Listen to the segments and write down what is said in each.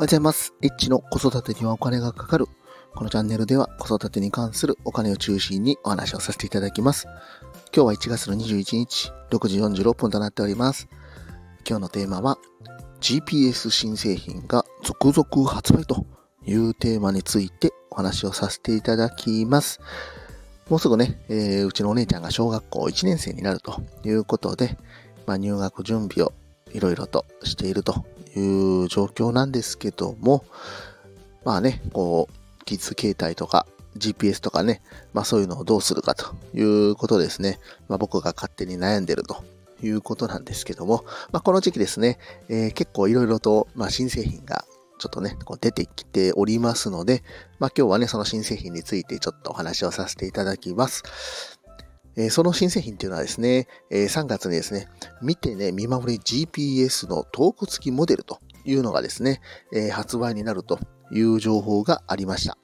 おはようございます。エッチの子育てにはお金がかかる。このチャンネルでは子育てに関するお金を中心にお話をさせていただきます。今日は1月の21日、6時46分となっております。今日のテーマは GPS 新製品が続々発売というテーマについてお話をさせていただきます。もうすぐね、えーうちのお姉ちゃんが小学校1年生になるということで、まあ、入学準備をいろいろとしているという状況なんですけども、まあね、こう、キッズ携帯とか GPS とかね、まあそういうのをどうするかということですね。まあ僕が勝手に悩んでるということなんですけども、まあこの時期ですね、えー結構いろいろと、まあ新製品がちょっとね、こう出てきておりますので、まあ今日はね、その新製品についてちょっとお話をさせていただきます。えーその新製品っていうのはですね、えー3月にですね、見てね、見守り GPS のトーク付きモデルというのがですね、えー発売になるという情報がありました。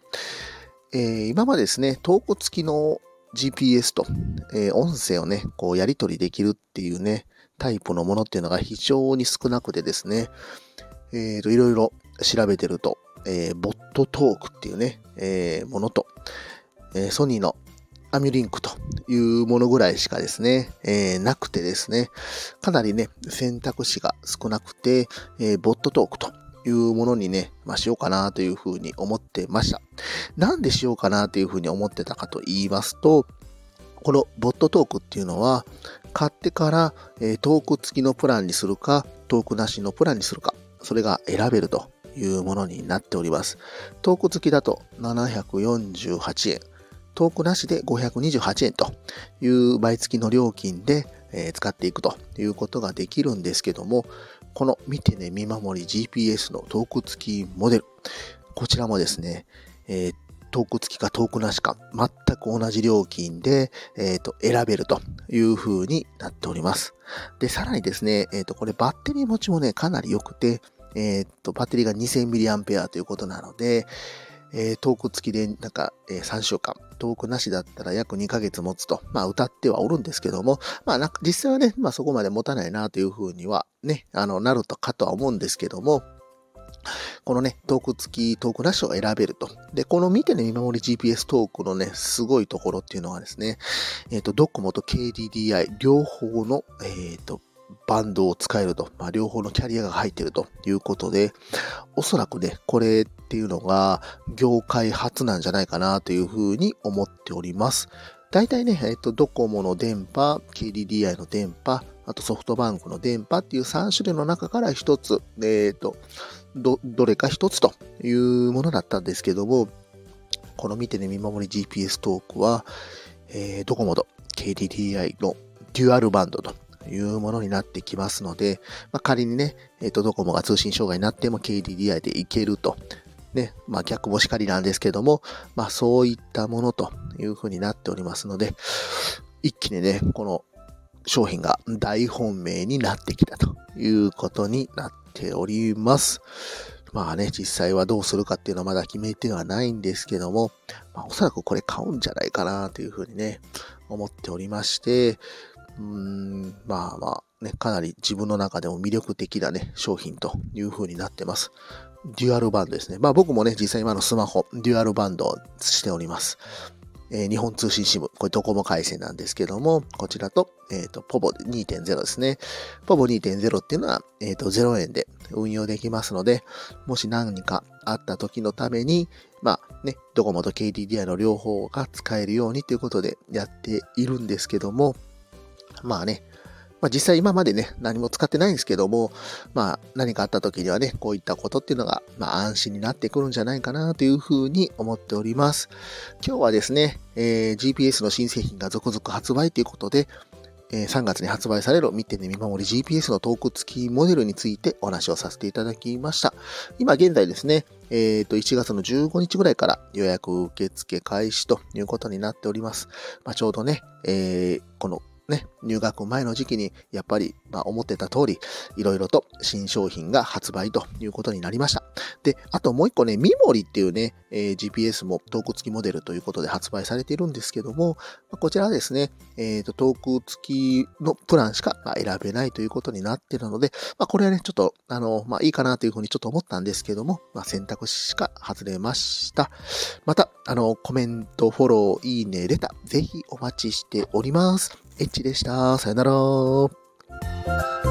えー今までですね、トーク付きの GPS と、えー音声をね、こうやり取りできるっていうね、タイプのものっていうのが非常に少なくてですね、えーと、いろいろ調べてると、えーボットトークっていうね、えーものと、えソニーのミリンクというものぐらいしかですね、えーなくてですね、かなりね、選択肢が少なくて、えーボットトークというものにね、まあしようかなというふうに思ってました。なんでしようかなというふうに思ってたかと言いますと、このボットトークっていうのは、買ってから、えートーク付きのプランにするか、トークなしのプランにするか、それが選べるというものになっております。トーク付きだと748円、トークなしで528円という倍付きの料金で、え使っていくということができるんですけども、この見てね、見守り GPS のトーク付きモデル、こちらもですね、えートーク付きかトークなしか全く同じ料金で、えーと選べるという風になっております。で、さらにですね、えっ、と、これバッテリー持ちもね、かなり良くて、えっ、と、バッテリーが 2000mAh ということなので、えートーク付きでなんか、えー3週間、トークなしだったら約2ヶ月持つと、まあ歌ってはおるんですけども、まあ実際はね、まあそこまで持たないなというふうにはね、あの、なるとかとは思うんですけども、このね、トーク付き、トークなしを選べると。で、この見てね、見守り GPS トークのね、すごいところっていうのはですね、えっ、と、ドコモと KDDI 両方の、えっ、と、バンドを使えると。まあ、両方のキャリアが入っているということで、おそらくね、これっていうのが業界初なんじゃないかなというふうに思っております。大体ね、えっと、ドコモの電波、KDDI の電波、あとソフトバンクの電波っていう3種類の中から一つ、えっと、ど、どれか一つというものだったんですけども、この見てね、見守り GPS トークは、えードコモと KDDI のデュアルバンドというものになってきますので、まあ、仮にね、えっ、と、ドコモが通信障害になっても KDDI でいけると。ね、まあ逆もしかりなんですけども、まあそういったものというふうになっておりますので、一気にね、この商品が大本命になってきたということになっております。まあね、実際はどうするかっていうのはまだ決めてはないんですけども、まあおそらくこれ買うんじゃないかなというふうにね、思っておりまして、うーん、まあまあね、かなり自分の中でも魅力的なね、商品という風になってます。デュアルバンドですね。まあ僕もね、実際今のスマホ、デュアルバンドをしております。えー日本通信支部、これドコモ回線なんですけども、こちらと、えっ、と、ポボ2.0ですね。ポボ2.0っていうのは、えっ、と、0円で運用できますので、もし何かあった時のために、まあね、ドコモと KDDI の両方が使えるようにということでやっているんですけども、まあね、まあ実際今までね、何も使ってないんですけども、まあ何かあった時にはね、こういったことっていうのが、まあ安心になってくるんじゃないかなというふうに思っております。今日はですね、えー GPS の新製品が続々発売ということで、えー3月に発売される見てね見守り GPS のトーク付きモデルについてお話をさせていただきました。今現在ですね、えっ、と、1月の15日ぐらいから予約受付開始ということになっております。まあ、ちょうどね、えーこのね、入学前の時期に、やっぱり、まあ、思ってた通り、いろいろと新商品が発売ということになりました。で、あともう一個ね、ミモリっていうね、えー、GPS もトーク付きモデルということで発売されているんですけども、ま、こちらはですね、えっ、ー、と、トーク付きのプランしか選べないということになっているので、まあ、これはね、ちょっと、あの、まあ、いいかなというふうにちょっと思ったんですけども、まあ、選択肢しか外れました。また、あの、コメント、フォロー、いいね、レタ、ぜひお待ちしております。エッチでした。さよなら。